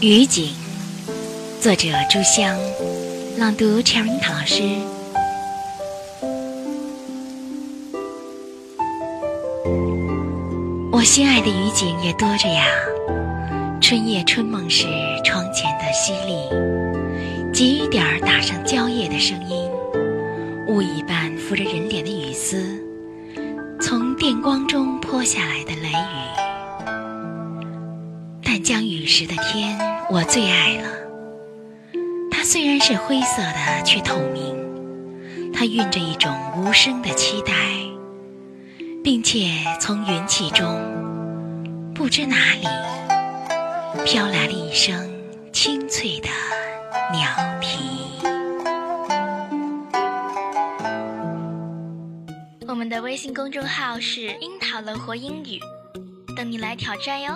雨景，作者朱香，朗读 Cherry 唐老师。我心爱的雨景也多着呀，春夜春梦时，窗前的淅沥，急雨点儿打上蕉叶的声音，雾一般浮着人脸的雨丝，从电光中泼下来的雷雨。但将雨时的天，我最爱了。它虽然是灰色的，却透明，它蕴着一种无声的期待。并且从云气中，不知哪里飘来了一声清脆的鸟啼。我们的微信公众号是“樱桃乐活英语”，等你来挑战哟。